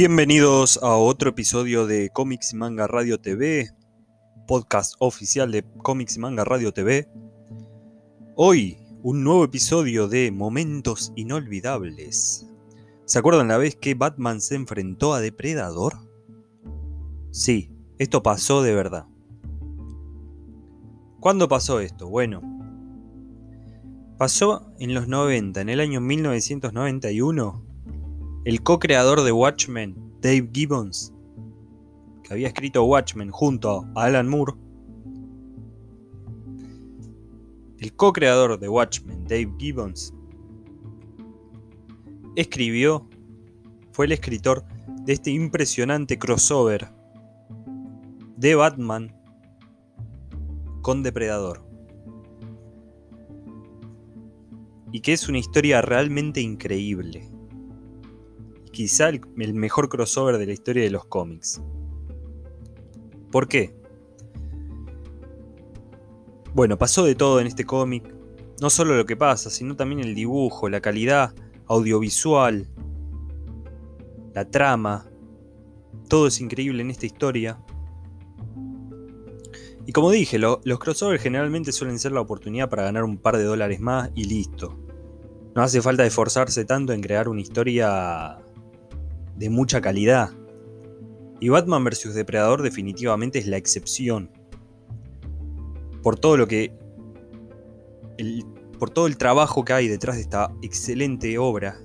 Bienvenidos a otro episodio de Comics y Manga Radio TV, podcast oficial de Comics y Manga Radio TV. Hoy, un nuevo episodio de Momentos Inolvidables. ¿Se acuerdan la vez que Batman se enfrentó a Depredador? Sí, esto pasó de verdad. ¿Cuándo pasó esto? Bueno, pasó en los 90, en el año 1991 el co-creador de Watchmen, Dave Gibbons, que había escrito Watchmen junto a Alan Moore, el co-creador de Watchmen, Dave Gibbons, escribió, fue el escritor de este impresionante crossover de Batman con Depredador. Y que es una historia realmente increíble quizá el, mejor crossover de la historia de los cómics. ¿Por qué? Bueno, pasó de todo en este cómic. No solo lo que pasa, sino también el dibujo, la calidad audiovisual, la trama. Todo es increíble en esta historia. Y como dije, los crossovers generalmente suelen ser la oportunidad para ganar un par de dólares más y listo. No hace falta esforzarse tanto en crear una historia de mucha calidad. Y Batman vs. Depredador definitivamente es la excepción. Por todo lo que. por todo el trabajo que hay detrás de esta excelente obra.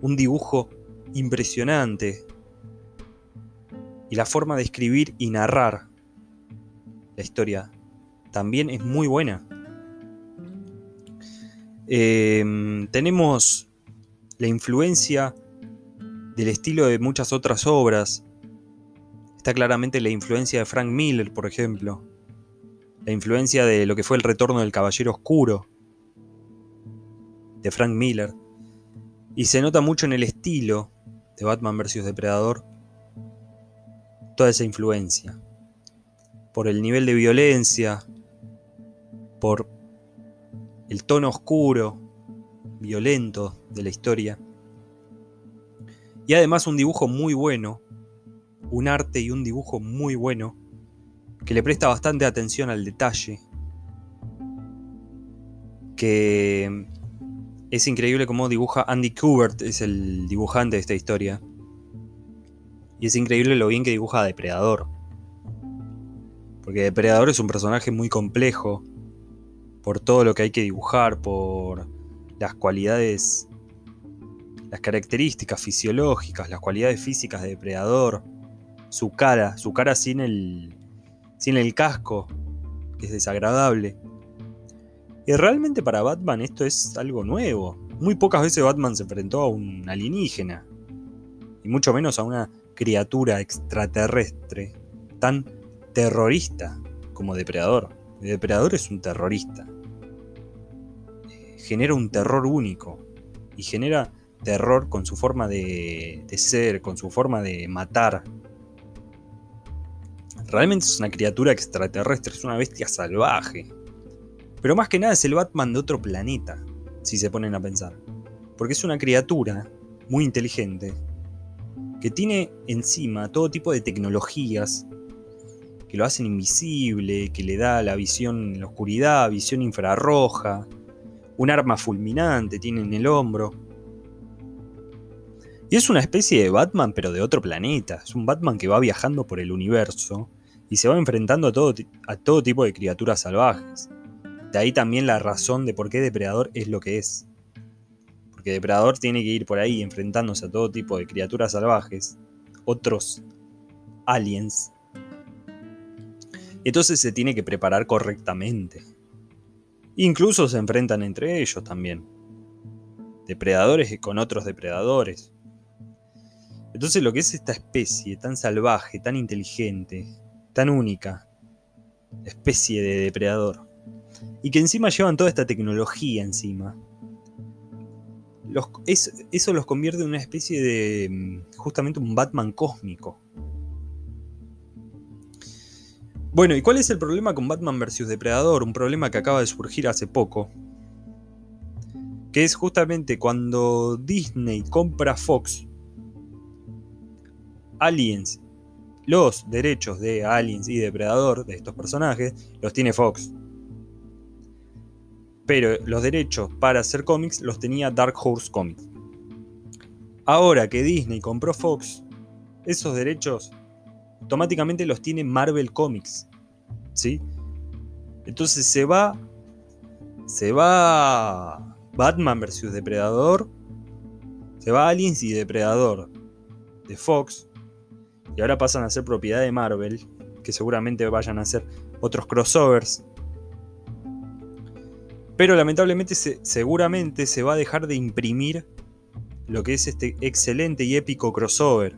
Un dibujo impresionante. Y la forma de escribir y narrar la historia también es muy buena. Em, tenemos la influencia del estilo de muchas otras obras. Está claramente la influencia de Frank Miller, por ejemplo. La influencia de lo que fue el retorno del Caballero Oscuro, de Frank Miller. Y se nota mucho en el estilo de Batman vs. Depredador toda esa influencia. Por el nivel de violencia, por el tono oscuro, violento de la historia. Y además un dibujo muy bueno, un arte y un dibujo muy bueno, que le presta bastante atención al detalle, que es increíble cómo dibuja Andy Kubert, es el dibujante de esta historia. Y es increíble lo bien que dibuja a Depredador. Porque Depredador es un personaje muy complejo, por todo lo que hay que dibujar, por las cualidades las características fisiológicas, las cualidades físicas de depredador, su cara, su cara sin el, sin el casco, que es desagradable. Y realmente para Batman esto es algo nuevo. Muy pocas veces Batman se enfrentó a un alienígena, y mucho menos a una criatura extraterrestre tan terrorista como Depredador. Depredador es un terrorista. Genera un terror único y genera terror con su forma de, ser, con su forma de matar. Realmente es una criatura extraterrestre, es una bestia salvaje. Pero más que nada es el Batman de otro planeta, si se ponen a pensar. Porque es una criatura muy inteligente, que tiene encima todo tipo de tecnologías que lo hacen invisible, que le da la visión en la oscuridad, visión infrarroja, un arma fulminante tiene en el hombro. Y es una especie de Batman, pero de otro planeta. Es un Batman que va viajando por el universo y se va enfrentando a todo, a todo tipo de criaturas salvajes. De ahí también la razón de por qué Depredador es lo que es. Porque Depredador tiene que ir por ahí enfrentándose a todo tipo de criaturas salvajes, otros aliens. Entonces se tiene que preparar correctamente. Incluso se enfrentan entre ellos también. Depredadores con otros depredadores. Entonces lo que es esta especie tan salvaje, tan inteligente, tan única, especie de depredador, y que encima llevan toda esta tecnología encima, eso los convierte en una especie de mm, justamente un Batman cósmico. Bueno, ¿y cuál es el problema con Batman vs. Depredador? Un problema que acaba de surgir hace poco. Que es justamente cuando Disney compra Fox, Aliens, los derechos de Aliens y Depredador, de estos personajes, los tiene Fox. Pero los derechos para hacer cómics los tenía Dark Horse Comics. Ahora que Disney compró Fox, esos derechos automáticamente los tiene Marvel Comics. ¿Sí? Entonces se va. Se va. Batman vs Depredador. Se va Aliens y Depredador de Fox. Y ahora pasan a ser propiedad de Marvel. Que seguramente vayan a hacer otros crossovers. Pero lamentablemente seguramente se va a dejar de imprimir lo que es este excelente y épico crossover.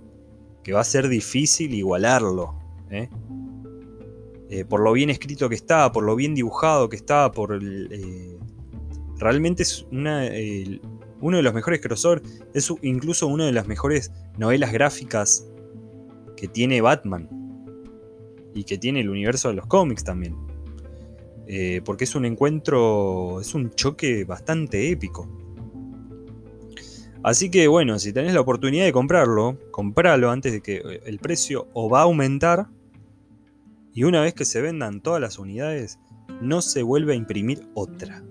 Que va a ser difícil igualarlo. ¿eh? Eh, por lo bien escrito que está, por lo bien dibujado que está, por eh, realmente es uno de los mejores crossovers, es incluso una de las mejores novelas gráficas que tiene Batman y que tiene el universo de los cómics también. Eh, porque es un encuentro, es un choque bastante épico. Así que bueno, si tenés la oportunidad de comprarlo, compralo antes de que el precio o va a aumentar y una vez que se vendan todas las unidades, no se vuelve a imprimir otra.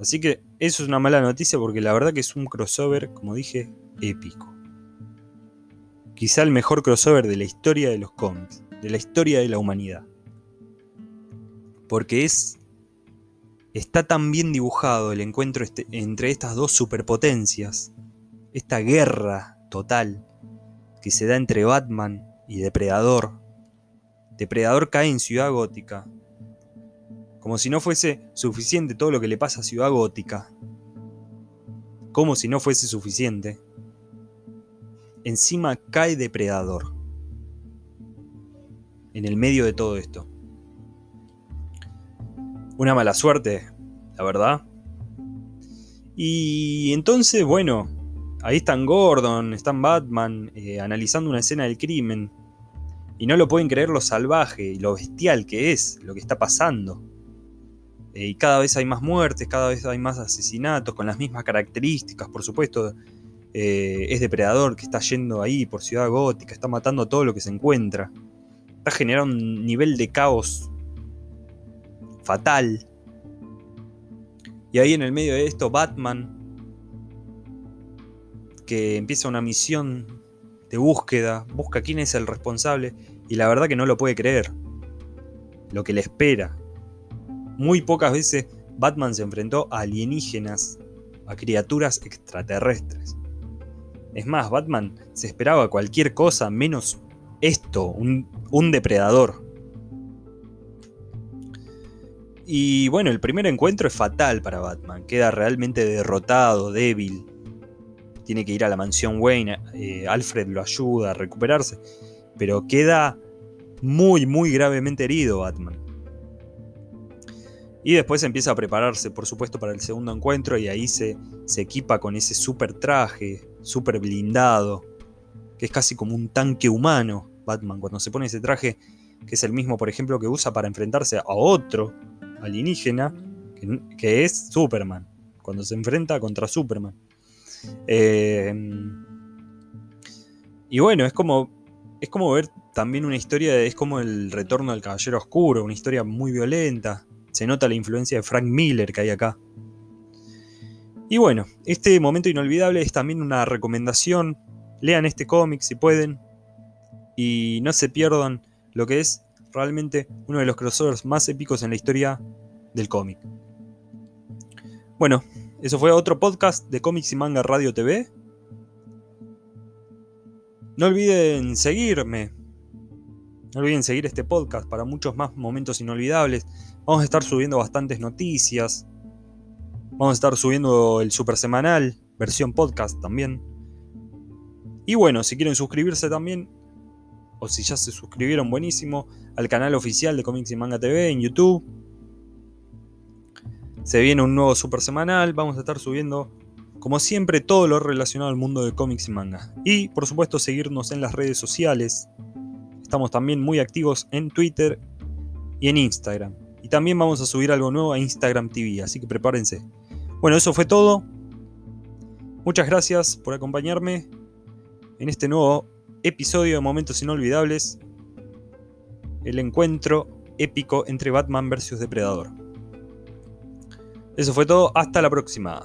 Así que eso es una mala noticia porque la verdad que es un crossover, como dije, épico. Quizá el mejor crossover de la historia de los cómics, de la historia de la humanidad. Porque es está tan bien dibujado el encuentro este, entre estas dos superpotencias, esta guerra total que se da entre Batman y Depredador, Depredador cae en Ciudad Gótica. Como si no fuese suficiente todo lo que le pasa a Ciudad Gótica. Como si no fuese suficiente. Encima cae Depredador. En el medio de todo esto. Una mala suerte, la verdad. Y entonces, bueno, ahí están Gordon, están Batman, eh, analizando una escena del crimen y no lo pueden creer lo salvaje y lo bestial que es lo que está pasando. Eh, y cada vez hay más muertes, cada vez hay más asesinatos con las mismas características, por supuesto. Eh, es depredador que está yendo ahí por Ciudad Gótica, está matando todo lo que se encuentra. Está generando un nivel de caos fatal. Y ahí en el medio de esto, Batman, que empieza una misión de búsqueda, busca quién es el responsable y la verdad que no lo puede creer. Lo que le espera. Muy pocas veces Batman se enfrentó a alienígenas, a criaturas extraterrestres. Es más, Batman se esperaba cualquier cosa menos esto, un, depredador. Y bueno, el primer encuentro es fatal para Batman. Queda realmente derrotado, débil. Tiene que ir a la mansión Wayne. Eh, Alfred lo ayuda a recuperarse. Pero queda muy, muy gravemente herido Batman. Y después empieza a prepararse, por supuesto, para el segundo encuentro y ahí se, se equipa con ese super traje, super blindado, que es casi como un tanque humano, Batman, cuando se pone ese traje, que es el mismo, por ejemplo, que usa para enfrentarse a otro alienígena, que, es Superman, cuando se enfrenta contra Superman. Eh, y bueno, es como es como ver también una historia, es como el retorno del Caballero Oscuro, una historia muy violenta. Se nota la influencia de Frank Miller que hay acá. Y bueno, este momento inolvidable es también una recomendación. Lean este cómic si pueden. Y no se pierdan lo que es realmente uno de los crossovers más épicos en la historia del cómic. Bueno, eso fue otro podcast de Cómics y Manga Radio TV. No olviden seguirme. No olviden seguir este podcast para muchos más momentos inolvidables. Vamos a estar subiendo bastantes noticias. Vamos a estar subiendo el super semanal, versión podcast también. Y bueno, si quieren suscribirse también, o si ya se suscribieron, buenísimo, al canal oficial de Comics y Manga TV en YouTube. Se viene un nuevo super semanal, vamos a estar subiendo como siempre, todo lo relacionado al mundo de cómics y manga. Y, por supuesto, seguirnos en las redes sociales. Estamos también muy activos en Twitter y en Instagram. Y también vamos a subir algo nuevo a Instagram TV, así que prepárense. Bueno, eso fue todo. Muchas gracias por acompañarme en este nuevo episodio de Momentos Inolvidables. El encuentro épico entre Batman vs. Depredador. Eso fue todo, hasta la próxima.